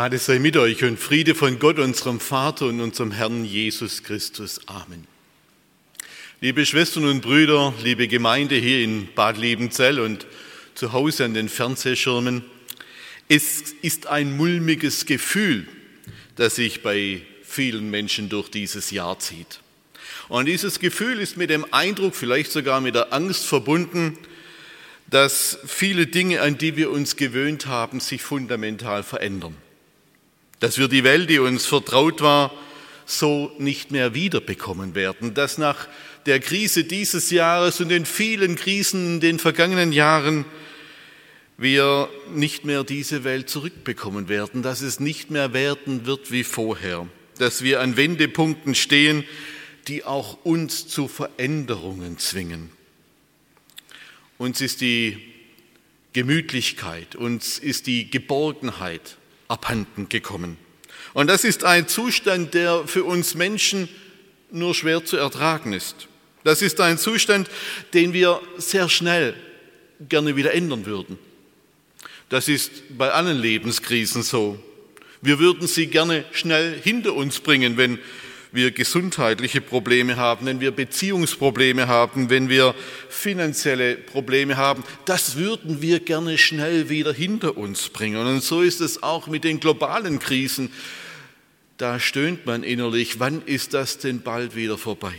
Gnade sei mit euch und Friede von Gott, unserem Vater und unserem Herrn Jesus Christus. Amen. Liebe Schwestern und Brüder, liebe Gemeinde hier in Bad Liebenzell und zu Hause an den Fernsehschirmen, es ist ein mulmiges Gefühl, das sich bei vielen Menschen durch dieses Jahr zieht. Und dieses Gefühl ist mit dem Eindruck, vielleicht sogar mit der Angst verbunden, dass viele Dinge, an die wir uns gewöhnt haben, sich fundamental verändern dass wir die Welt, die uns vertraut war, so nicht mehr wiederbekommen werden, dass nach der Krise dieses Jahres und den vielen Krisen in den vergangenen Jahren wir nicht mehr diese Welt zurückbekommen werden, dass es nicht mehr werden wird wie vorher, dass wir an Wendepunkten stehen, die auch uns zu Veränderungen zwingen. Uns ist die Gemütlichkeit, uns ist die Geborgenheit abhanden gekommen. Und das ist ein Zustand, der für uns Menschen nur schwer zu ertragen ist. Das ist ein Zustand, den wir sehr schnell gerne wieder ändern würden. Das ist bei allen Lebenskrisen so. Wir würden sie gerne schnell hinter uns bringen, wenn wir gesundheitliche Probleme haben, wenn wir Beziehungsprobleme haben, wenn wir finanzielle Probleme haben, das würden wir gerne schnell wieder hinter uns bringen. Und so ist es auch mit den globalen Krisen. Da stöhnt man innerlich, wann ist das denn bald wieder vorbei?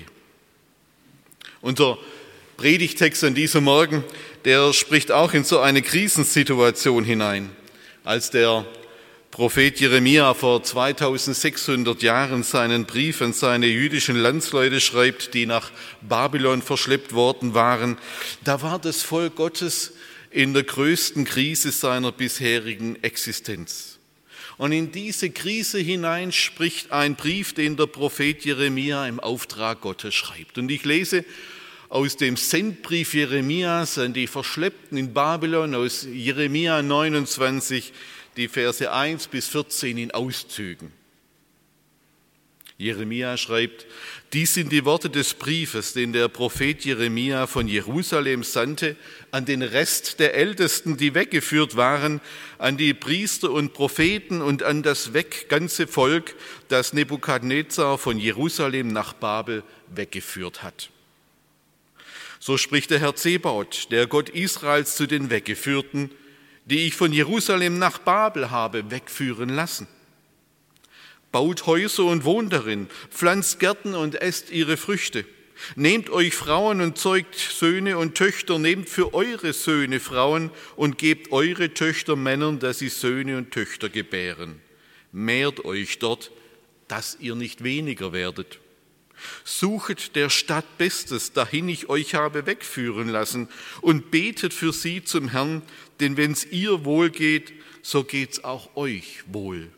Unser Predigtext an diesem Morgen, der spricht auch in so eine Krisensituation hinein, als der Prophet Jeremia vor 2600 Jahren seinen Brief an seine jüdischen Landsleute schreibt, die nach Babylon verschleppt worden waren, da war das Volk Gottes in der größten Krise seiner bisherigen Existenz. Und in diese Krise hinein spricht ein Brief, den der Prophet Jeremia im Auftrag Gottes schreibt. Und ich lese aus dem Sendbrief Jeremias an die Verschleppten in Babylon aus Jeremia 29, die Verse 1 bis 14 in Auszügen. Jeremia schreibt, dies sind die Worte des Briefes, den der Prophet Jeremia von Jerusalem sandte an den Rest der Ältesten, die weggeführt waren, an die Priester und Propheten und an das weg ganze Volk, das Nebukadnezar von Jerusalem nach Babel weggeführt hat. So spricht der Herr Zebaut, der Gott Israels zu den Weggeführten, die ich von Jerusalem nach Babel habe wegführen lassen. Baut Häuser und wohnt darin, pflanzt Gärten und esst ihre Früchte. Nehmt euch Frauen und zeugt Söhne und Töchter, nehmt für eure Söhne Frauen und gebt eure Töchter Männern, dass sie Söhne und Töchter gebären. Mehrt euch dort, dass ihr nicht weniger werdet. Suchet der Stadt Bestes, dahin ich euch habe wegführen lassen, und betet für sie zum Herrn, denn wenn's ihr wohl geht, so geht's auch euch wohl.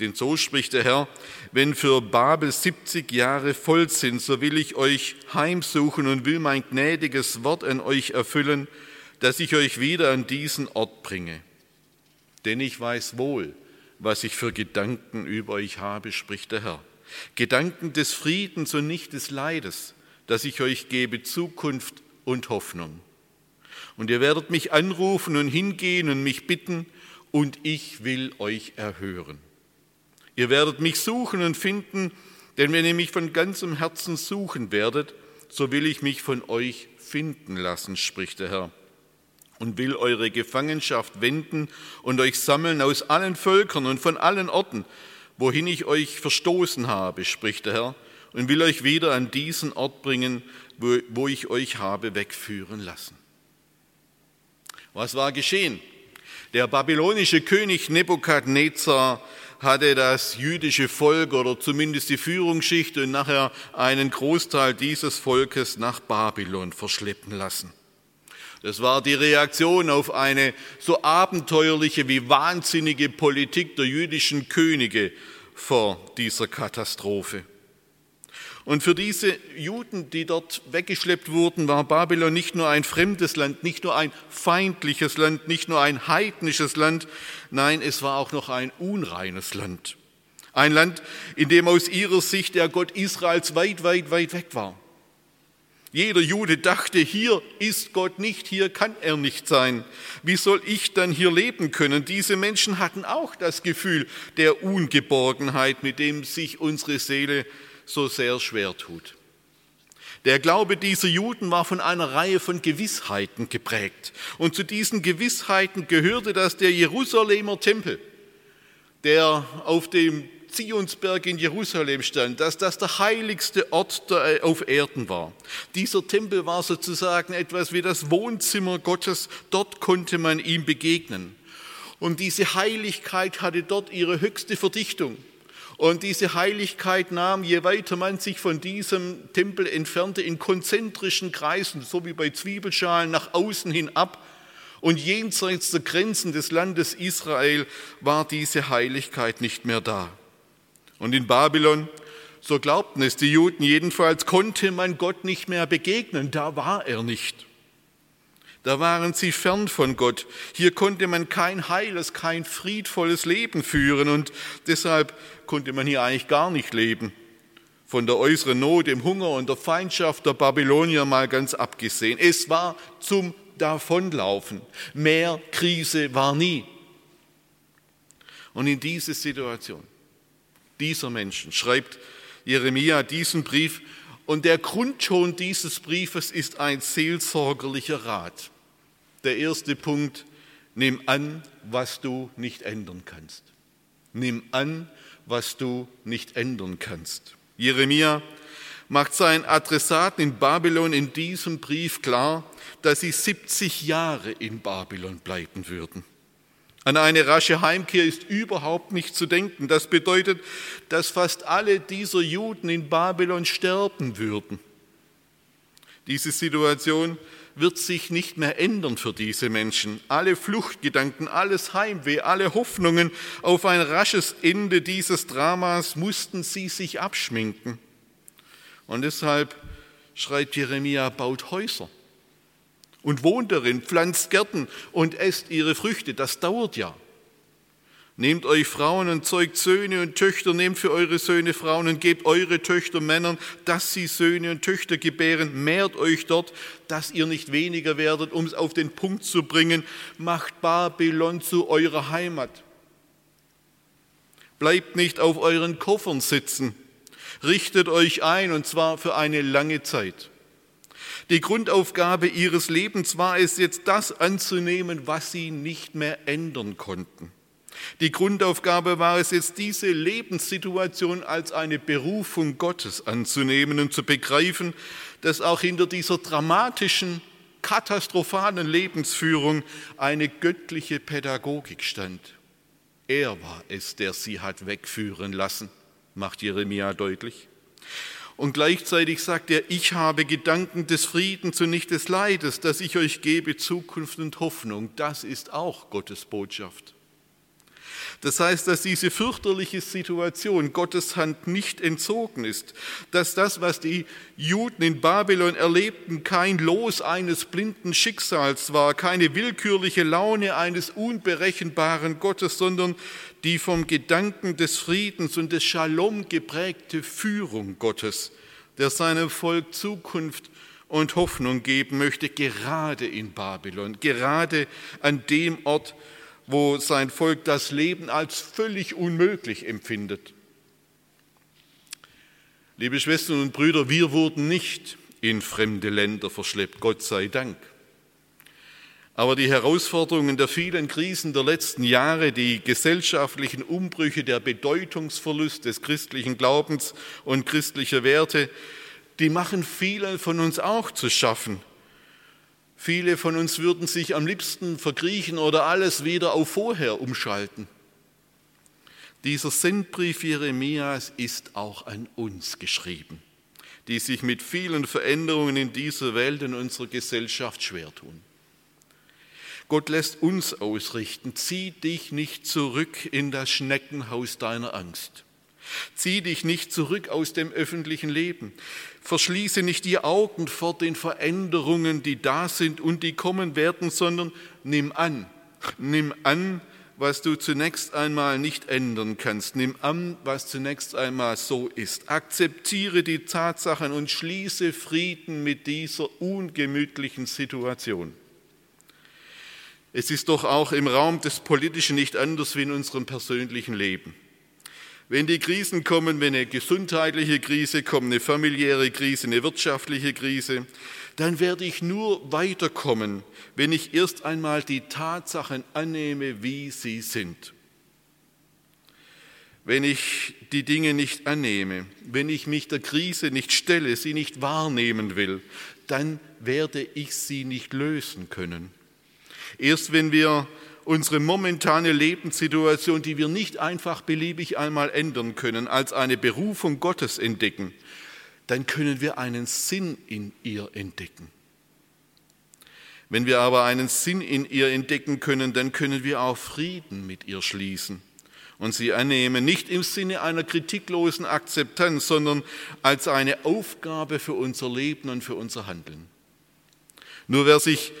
Denn so spricht der Herr, wenn für Babel 70 Jahre voll sind, so will ich euch heimsuchen und will mein gnädiges Wort an euch erfüllen, dass ich euch wieder an diesen Ort bringe. Denn ich weiß wohl, was ich für Gedanken über euch habe, spricht der Herr Gedanken des Friedens und nicht des Leides, dass ich euch gebe Zukunft und Hoffnung. Und ihr werdet mich anrufen und hingehen und mich bitten, und ich will euch erhören. Ihr werdet mich suchen und finden, denn wenn ihr mich von ganzem Herzen suchen werdet, so will ich mich von euch finden lassen, spricht der Herr, und will eure Gefangenschaft wenden und euch sammeln aus allen Völkern und von allen Orten, wohin ich euch verstoßen habe, spricht der Herr, und will euch wieder an diesen Ort bringen, wo, ich euch habe wegführen lassen. Was war geschehen? Der babylonische König Nebukadnezar hatte das jüdische Volk oder zumindest die Führungsschicht und nachher einen Großteil dieses Volkes nach Babylon verschleppen lassen. Das war die Reaktion auf eine so abenteuerliche wie wahnsinnige Politik der jüdischen Könige vor dieser Katastrophe. Und für diese Juden, die dort weggeschleppt wurden, war Babylon nicht nur ein fremdes Land, nicht nur ein feindliches Land, nicht nur ein heidnisches Land, nein, es war auch noch ein unreines Land. Ein Land, in dem aus ihrer Sicht der Gott Israels weit, weit, weit weg war. Jeder Jude dachte, hier ist Gott nicht, hier kann er nicht sein. Wie soll ich dann hier leben können? Diese Menschen hatten auch das Gefühl der Ungeborgenheit, mit dem sich unsere Seele so sehr schwer tut. Der Glaube dieser Juden war von einer Reihe von Gewissheiten geprägt. Und zu diesen Gewissheiten gehörte, dass der Jerusalemer Tempel, der auf dem Zionsberg in Jerusalem stand, dass das der heiligste Ort äh, auf Erden war. Dieser Tempel war sozusagen etwas wie das Wohnzimmer Gottes, dort konnte man ihm begegnen. Und diese Heiligkeit hatte dort ihre höchste Verdichtung. Und diese Heiligkeit nahm, je weiter man sich von diesem Tempel entfernte, in konzentrischen Kreisen, so wie bei Zwiebelschalen, nach außen hin ab. Und jenseits der Grenzen des Landes Israel war diese Heiligkeit nicht mehr da. Und in Babylon, so glaubten es die Juden jedenfalls, konnte man Gott nicht mehr begegnen. Da war er nicht. Da waren sie fern von Gott. Hier konnte man kein heiles, kein friedvolles Leben führen und deshalb konnte man hier eigentlich gar nicht leben. Von der äußeren Not, dem Hunger und der Feindschaft der Babylonier mal ganz abgesehen. Es war zum Davonlaufen. Mehr Krise war nie. Und in diese Situation dieser Menschen schreibt Jeremia diesen Brief. Und der Grundton dieses Briefes ist ein seelsorgerlicher Rat. Der erste Punkt, nimm an, was du nicht ändern kannst. Nimm an, was du nicht ändern kannst. Jeremia macht seinen Adressaten in Babylon in diesem Brief klar, dass sie 70 Jahre in Babylon bleiben würden. An eine rasche Heimkehr ist überhaupt nicht zu denken. Das bedeutet, dass fast alle dieser Juden in Babylon sterben würden. Diese Situation wird sich nicht mehr ändern für diese Menschen. Alle Fluchtgedanken, alles Heimweh, alle Hoffnungen auf ein rasches Ende dieses Dramas mussten sie sich abschminken. Und deshalb schreit Jeremia, baut Häuser und wohnt darin, pflanzt Gärten und esst ihre Früchte. Das dauert ja. Nehmt euch Frauen und zeugt Söhne und Töchter, nehmt für eure Söhne Frauen und gebt eure Töchter Männern, dass sie Söhne und Töchter gebären. Mehrt euch dort, dass ihr nicht weniger werdet, um es auf den Punkt zu bringen. Macht Babylon zu eurer Heimat. Bleibt nicht auf euren Koffern sitzen. Richtet euch ein, und zwar für eine lange Zeit. Die Grundaufgabe ihres Lebens war es jetzt, das anzunehmen, was sie nicht mehr ändern konnten. Die Grundaufgabe war es jetzt, diese Lebenssituation als eine Berufung Gottes anzunehmen und zu begreifen, dass auch hinter dieser dramatischen, katastrophalen Lebensführung eine göttliche Pädagogik stand. Er war es, der sie hat wegführen lassen, macht Jeremia deutlich. Und gleichzeitig sagt er, ich habe Gedanken des Friedens und nicht des Leides, dass ich euch gebe Zukunft und Hoffnung. Das ist auch Gottes Botschaft. Das heißt, dass diese fürchterliche Situation Gottes Hand nicht entzogen ist, dass das, was die Juden in Babylon erlebten, kein Los eines blinden Schicksals war, keine willkürliche Laune eines unberechenbaren Gottes, sondern die vom Gedanken des Friedens und des Shalom geprägte Führung Gottes, der seinem Volk Zukunft und Hoffnung geben möchte, gerade in Babylon, gerade an dem Ort, wo sein Volk das Leben als völlig unmöglich empfindet. Liebe Schwestern und Brüder, wir wurden nicht in fremde Länder verschleppt, Gott sei Dank. Aber die Herausforderungen der vielen Krisen der letzten Jahre, die gesellschaftlichen Umbrüche, der Bedeutungsverlust des christlichen Glaubens und christlicher Werte, die machen vielen von uns auch zu schaffen. Viele von uns würden sich am liebsten verkriechen oder alles wieder auf vorher umschalten. Dieser Sendbrief Jeremias ist auch an uns geschrieben, die sich mit vielen Veränderungen in dieser Welt und unserer Gesellschaft schwer tun. Gott lässt uns ausrichten. Zieh dich nicht zurück in das Schneckenhaus deiner Angst. Zieh dich nicht zurück aus dem öffentlichen Leben. Verschließe nicht die Augen vor den Veränderungen, die da sind und die kommen werden, sondern nimm an. Nimm an, was du zunächst einmal nicht ändern kannst. Nimm an, was zunächst einmal so ist. Akzeptiere die Tatsachen und schließe Frieden mit dieser ungemütlichen Situation. Es ist doch auch im Raum des Politischen nicht anders wie in unserem persönlichen Leben. Wenn die Krisen kommen, wenn eine gesundheitliche Krise kommt, eine familiäre Krise, eine wirtschaftliche Krise, dann werde ich nur weiterkommen, wenn ich erst einmal die Tatsachen annehme, wie sie sind. Wenn ich die Dinge nicht annehme, wenn ich mich der Krise nicht stelle, sie nicht wahrnehmen will, dann werde ich sie nicht lösen können. Erst wenn wir unsere momentane Lebenssituation, die wir nicht einfach beliebig einmal ändern können, als eine Berufung Gottes entdecken, dann können wir einen Sinn in ihr entdecken. Wenn wir aber einen Sinn in ihr entdecken können, dann können wir auch Frieden mit ihr schließen und sie annehmen, nicht im Sinne einer kritiklosen Akzeptanz, sondern als eine Aufgabe für unser Leben und für unser Handeln. Nur wer sich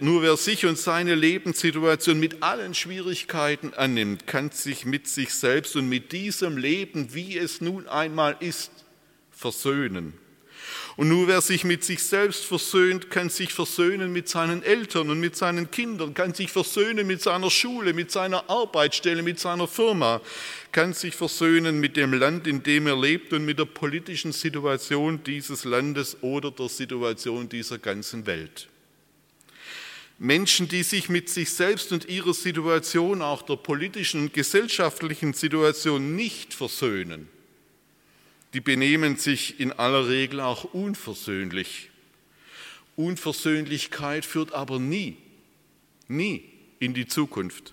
nur wer sich und seine Lebenssituation mit allen Schwierigkeiten annimmt, kann sich mit sich selbst und mit diesem Leben, wie es nun einmal ist, versöhnen. Und nur wer sich mit sich selbst versöhnt, kann sich versöhnen mit seinen Eltern und mit seinen Kindern, kann sich versöhnen mit seiner Schule, mit seiner Arbeitsstelle, mit seiner Firma, kann sich versöhnen mit dem Land, in dem er lebt und mit der politischen Situation dieses Landes oder der Situation dieser ganzen Welt. Menschen, die sich mit sich selbst und ihrer Situation, auch der politischen und gesellschaftlichen Situation nicht versöhnen, die benehmen sich in aller Regel auch unversöhnlich. Unversöhnlichkeit führt aber nie, nie in die Zukunft.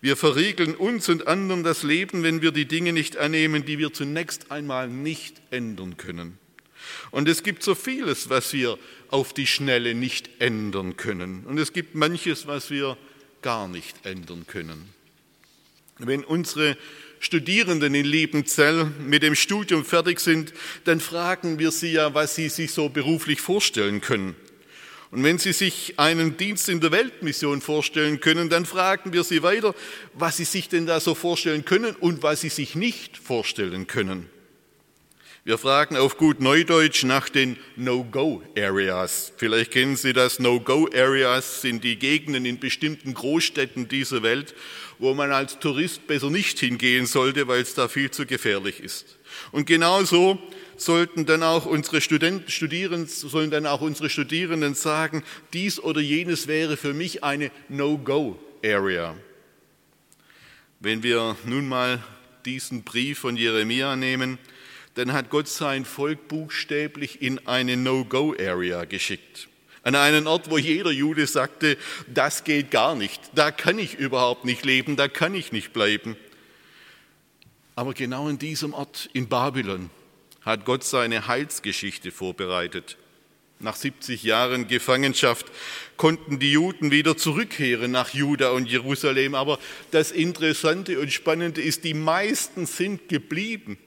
Wir verriegeln uns und anderen das Leben, wenn wir die Dinge nicht annehmen, die wir zunächst einmal nicht ändern können. Und es gibt so vieles, was wir auf die Schnelle nicht ändern können. Und es gibt manches, was wir gar nicht ändern können. Wenn unsere Studierenden in Liebenzell mit dem Studium fertig sind, dann fragen wir sie ja, was sie sich so beruflich vorstellen können. Und wenn sie sich einen Dienst in der Weltmission vorstellen können, dann fragen wir sie weiter, was sie sich denn da so vorstellen können und was sie sich nicht vorstellen können. Wir fragen auf gut Neudeutsch nach den No-Go-Areas. Vielleicht kennen Sie das. No-Go-Areas sind die Gegenden in bestimmten Großstädten dieser Welt, wo man als Tourist besser nicht hingehen sollte, weil es da viel zu gefährlich ist. Und genauso sollten dann auch unsere Studenten, Studierenden, sollen dann auch unsere Studierenden sagen, dies oder jenes wäre für mich eine No-Go-Area. Wenn wir nun mal diesen Brief von Jeremia nehmen, dann hat Gott sein Volk buchstäblich in eine No-Go-Area geschickt. An einen Ort, wo jeder Jude sagte, das geht gar nicht, da kann ich überhaupt nicht leben, da kann ich nicht bleiben. Aber genau in diesem Ort, in Babylon, hat Gott seine Heilsgeschichte vorbereitet. Nach 70 Jahren Gefangenschaft konnten die Juden wieder zurückkehren nach Juda und Jerusalem. Aber das Interessante und Spannende ist, die meisten sind geblieben.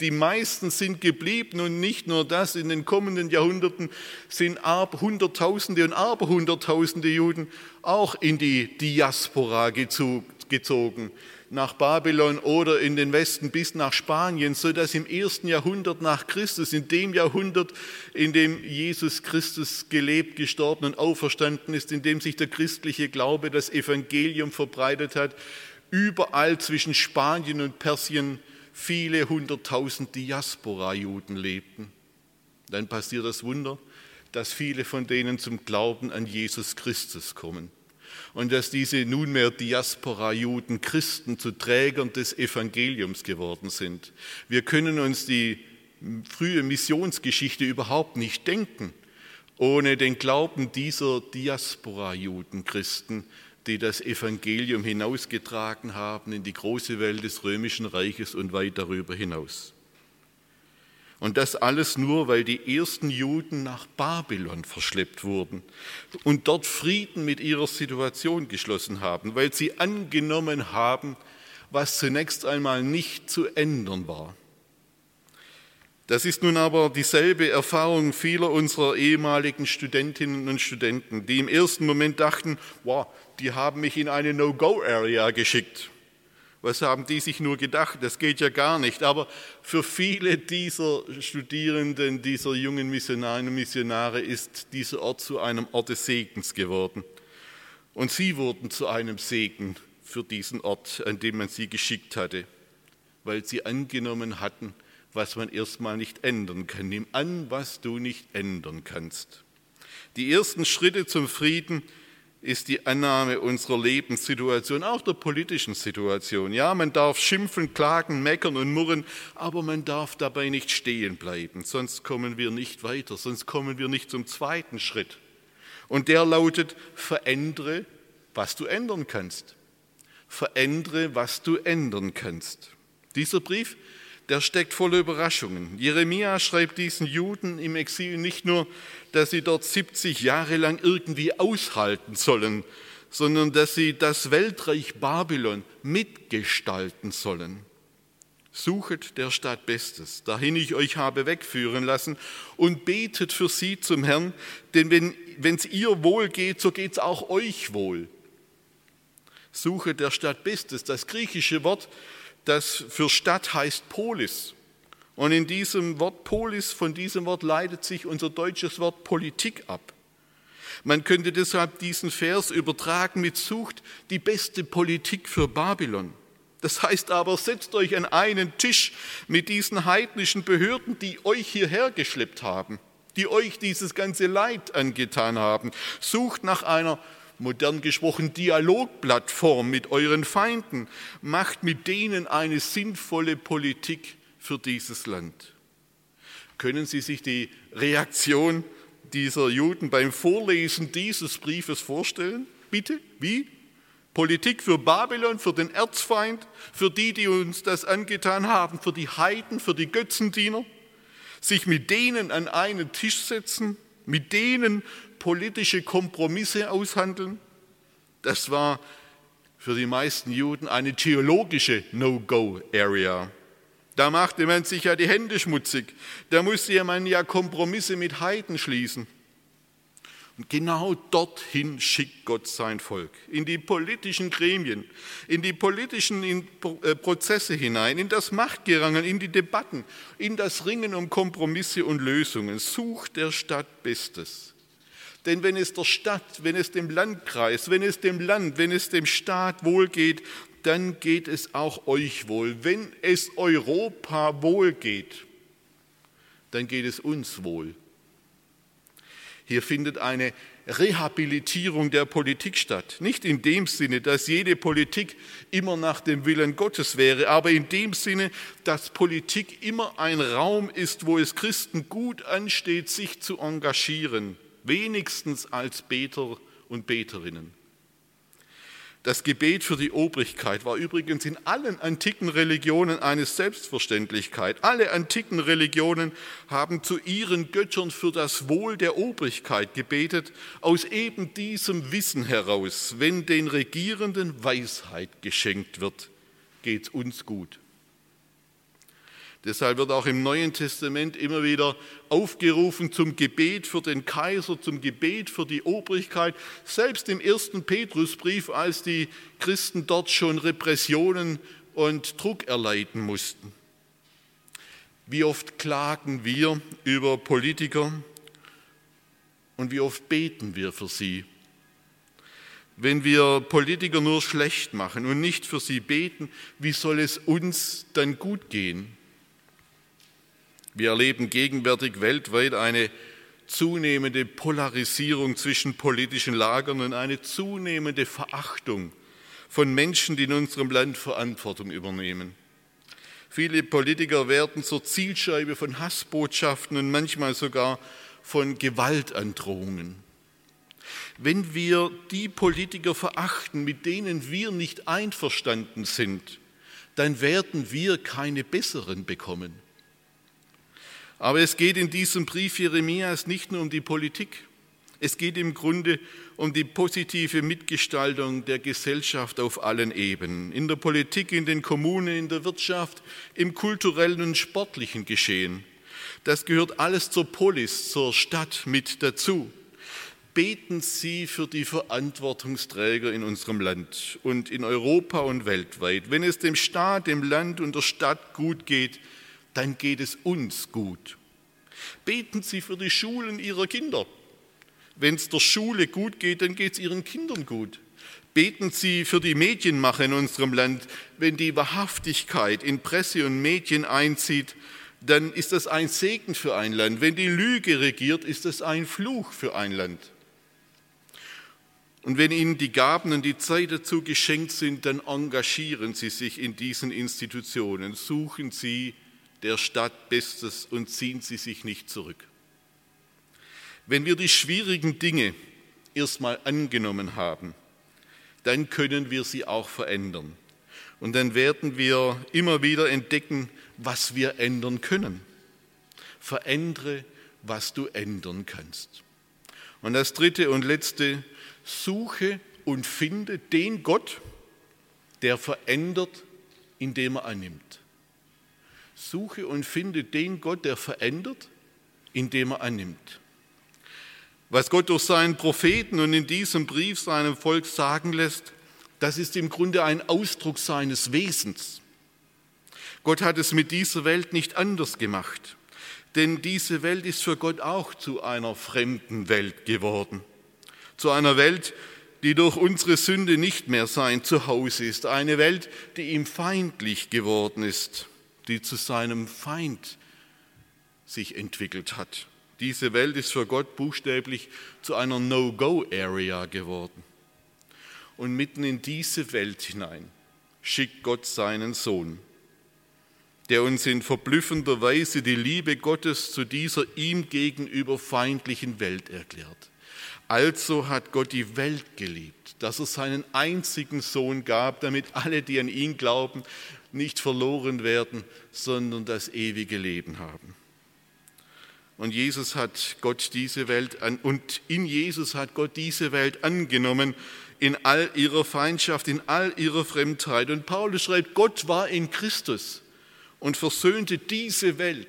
Die meisten sind geblieben und nicht nur das, in den kommenden Jahrhunderten sind Hunderttausende und Aberhunderttausende Juden auch in die Diaspora gezogen, nach Babylon oder in den Westen bis nach Spanien, so dass im ersten Jahrhundert nach Christus, in dem Jahrhundert, in dem Jesus Christus gelebt, gestorben und auferstanden ist, in dem sich der christliche Glaube, das Evangelium verbreitet hat, überall zwischen Spanien und Persien viele hunderttausend Diaspora-Juden lebten. Dann passiert das Wunder, dass viele von denen zum Glauben an Jesus Christus kommen und dass diese nunmehr Diaspora-Juden Christen zu Trägern des Evangeliums geworden sind. Wir können uns die frühe Missionsgeschichte überhaupt nicht denken ohne den Glauben dieser Diaspora-Juden Christen, die das Evangelium hinausgetragen haben in die große Welt des römischen Reiches und weit darüber hinaus. Und das alles nur, weil die ersten Juden nach Babylon verschleppt wurden und dort Frieden mit ihrer Situation geschlossen haben, weil sie angenommen haben, was zunächst einmal nicht zu ändern war. Das ist nun aber dieselbe Erfahrung vieler unserer ehemaligen Studentinnen und Studenten, die im ersten Moment dachten, wow, die haben mich in eine No-Go-Area geschickt. Was haben die sich nur gedacht? Das geht ja gar nicht. Aber für viele dieser Studierenden, dieser jungen Missionarinnen und Missionare ist dieser Ort zu einem Ort des Segens geworden. Und sie wurden zu einem Segen für diesen Ort, an dem man sie geschickt hatte, weil sie angenommen hatten, was man erstmal nicht ändern kann. Nimm an, was du nicht ändern kannst. Die ersten Schritte zum Frieden ist die Annahme unserer Lebenssituation, auch der politischen Situation. Ja, man darf schimpfen, klagen, meckern und murren, aber man darf dabei nicht stehen bleiben, sonst kommen wir nicht weiter, sonst kommen wir nicht zum zweiten Schritt. Und der lautet, verändere, was du ändern kannst. Verändere, was du ändern kannst. Dieser Brief der steckt voller Überraschungen. Jeremia schreibt diesen Juden im Exil nicht nur, dass sie dort 70 Jahre lang irgendwie aushalten sollen, sondern dass sie das Weltreich Babylon mitgestalten sollen. Suchet der Stadt Bestes, dahin ich euch habe wegführen lassen, und betet für sie zum Herrn, denn wenn es ihr wohl geht, so geht es auch euch wohl. Suchet der Stadt Bestes, das griechische Wort das für Stadt heißt Polis. Und in diesem Wort Polis, von diesem Wort leitet sich unser deutsches Wort Politik ab. Man könnte deshalb diesen Vers übertragen mit Sucht die beste Politik für Babylon. Das heißt aber, setzt euch an einen Tisch mit diesen heidnischen Behörden, die euch hierher geschleppt haben, die euch dieses ganze Leid angetan haben. Sucht nach einer modern gesprochen, Dialogplattform mit euren Feinden. Macht mit denen eine sinnvolle Politik für dieses Land. Können Sie sich die Reaktion dieser Juden beim Vorlesen dieses Briefes vorstellen? Bitte? Wie? Politik für Babylon, für den Erzfeind, für die, die uns das angetan haben, für die Heiden, für die Götzendiener? Sich mit denen an einen Tisch setzen, mit denen politische Kompromisse aushandeln. Das war für die meisten Juden eine theologische No-Go-Area. Da machte man sich ja die Hände schmutzig. Da musste man ja Kompromisse mit Heiden schließen. Und genau dorthin schickt Gott sein Volk, in die politischen Gremien, in die politischen äh, Prozesse hinein, in das Machtgerangen, in die Debatten, in das Ringen um Kompromisse und Lösungen. Sucht der Stadt Bestes. Denn wenn es der Stadt, wenn es dem Landkreis, wenn es dem Land, wenn es dem Staat wohlgeht, dann geht es auch euch wohl. Wenn es Europa wohlgeht, dann geht es uns wohl. Hier findet eine Rehabilitierung der Politik statt. Nicht in dem Sinne, dass jede Politik immer nach dem Willen Gottes wäre, aber in dem Sinne, dass Politik immer ein Raum ist, wo es Christen gut ansteht, sich zu engagieren wenigstens als Beter und Beterinnen. Das Gebet für die Obrigkeit war übrigens in allen antiken Religionen eine Selbstverständlichkeit. Alle antiken Religionen haben zu ihren Göttern für das Wohl der Obrigkeit gebetet, aus eben diesem Wissen heraus, wenn den Regierenden Weisheit geschenkt wird, geht es uns gut. Deshalb wird auch im Neuen Testament immer wieder aufgerufen zum Gebet für den Kaiser, zum Gebet für die Obrigkeit. Selbst im ersten Petrusbrief, als die Christen dort schon Repressionen und Druck erleiden mussten. Wie oft klagen wir über Politiker und wie oft beten wir für sie? Wenn wir Politiker nur schlecht machen und nicht für sie beten, wie soll es uns dann gut gehen? Wir erleben gegenwärtig weltweit eine zunehmende Polarisierung zwischen politischen Lagern und eine zunehmende Verachtung von Menschen, die in unserem Land Verantwortung übernehmen. Viele Politiker werden zur Zielscheibe von Hassbotschaften und manchmal sogar von Gewaltandrohungen. Wenn wir die Politiker verachten, mit denen wir nicht einverstanden sind, dann werden wir keine besseren bekommen. Aber es geht in diesem Brief Jeremias nicht nur um die Politik. Es geht im Grunde um die positive Mitgestaltung der Gesellschaft auf allen Ebenen. In der Politik, in den Kommunen, in der Wirtschaft, im kulturellen und sportlichen Geschehen. Das gehört alles zur Polis, zur Stadt mit dazu. Beten Sie für die Verantwortungsträger in unserem Land und in Europa und weltweit. Wenn es dem Staat, dem Land und der Stadt gut geht, dann geht es uns gut. Beten Sie für die Schulen Ihrer Kinder. Wenn es der Schule gut geht, dann geht es Ihren Kindern gut. Beten Sie für die Medienmacher in unserem Land. Wenn die Wahrhaftigkeit in Presse und Medien einzieht, dann ist das ein Segen für ein Land. Wenn die Lüge regiert, ist das ein Fluch für ein Land. Und wenn Ihnen die Gaben und die Zeit dazu geschenkt sind, dann engagieren Sie sich in diesen Institutionen. Suchen Sie der Stadt Bestes und ziehen Sie sich nicht zurück. Wenn wir die schwierigen Dinge erstmal angenommen haben, dann können wir sie auch verändern. Und dann werden wir immer wieder entdecken, was wir ändern können. Verändere, was du ändern kannst. Und das dritte und letzte, suche und finde den Gott, der verändert, indem er annimmt. Suche und finde den Gott, der verändert, indem er annimmt. Was Gott durch seinen Propheten und in diesem Brief seinem Volk sagen lässt, das ist im Grunde ein Ausdruck seines Wesens. Gott hat es mit dieser Welt nicht anders gemacht, denn diese Welt ist für Gott auch zu einer fremden Welt geworden, zu einer Welt, die durch unsere Sünde nicht mehr sein Zuhause ist, eine Welt, die ihm feindlich geworden ist, die zu seinem Feind sich entwickelt hat. Diese Welt ist für Gott buchstäblich zu einer No-Go-Area geworden. Und mitten in diese Welt hinein schickt Gott seinen Sohn, der uns in verblüffender Weise die Liebe Gottes zu dieser ihm gegenüber feindlichen Welt erklärt. Also hat Gott die Welt geliebt, dass er seinen einzigen Sohn gab, damit alle, die an ihn glauben, nicht verloren werden, sondern das ewige Leben haben. Und Jesus hat Gott diese Welt an, und in Jesus hat Gott diese Welt angenommen in all ihrer Feindschaft, in all ihrer Fremdheit. Und Paulus schreibt, Gott war in Christus und versöhnte diese Welt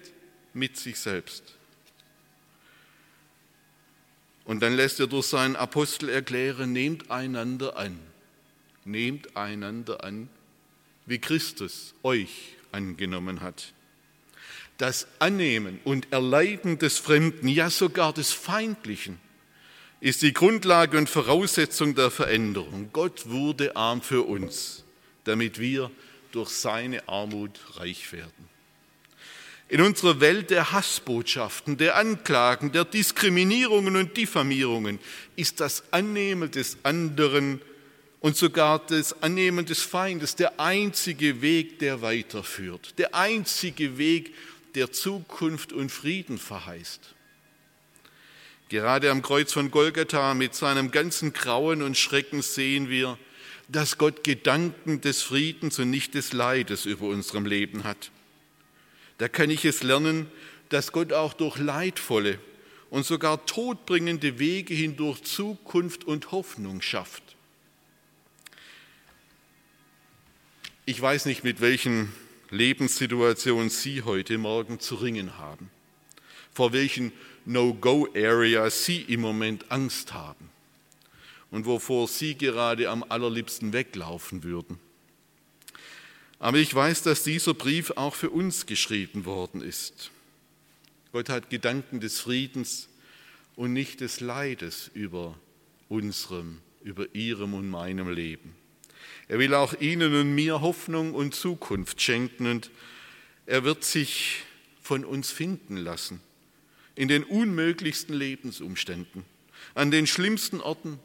mit sich selbst. Und dann lässt er durch seinen Apostel erklären, nehmt einander an, nehmt einander an, wie Christus euch angenommen hat. Das Annehmen und Erleiden des Fremden, ja sogar des Feindlichen, ist die Grundlage und Voraussetzung der Veränderung. Gott wurde arm für uns, damit wir durch seine Armut reich werden. In unserer Welt der Hassbotschaften, der Anklagen, der Diskriminierungen und Diffamierungen ist das Annehmen des anderen und sogar das Annehmen des Feindes der einzige Weg, der weiterführt, der einzige Weg, der Zukunft und Frieden verheißt. Gerade am Kreuz von Golgatha mit seinem ganzen Grauen und Schrecken sehen wir, dass Gott Gedanken des Friedens und nicht des Leides über unserem Leben hat. Da kann ich es lernen, dass Gott auch durch leidvolle und sogar todbringende Wege hindurch Zukunft und Hoffnung schafft. Ich weiß nicht, mit welchen Lebenssituationen Sie heute Morgen zu ringen haben, vor welchen No-Go-Areas Sie im Moment Angst haben und wovor Sie gerade am allerliebsten weglaufen würden. Aber ich weiß, dass dieser Brief auch für uns geschrieben worden ist. Gott hat Gedanken des Friedens und nicht des Leides über unserem, über Ihrem und meinem Leben. Er will auch Ihnen und mir Hoffnung und Zukunft schenken und er wird sich von uns finden lassen in den unmöglichsten Lebensumständen, an den schlimmsten Orten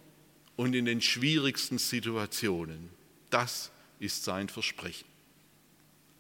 und in den schwierigsten Situationen. Das ist sein Versprechen.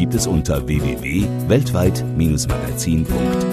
gibt es unter www.weltweit-magazin.de.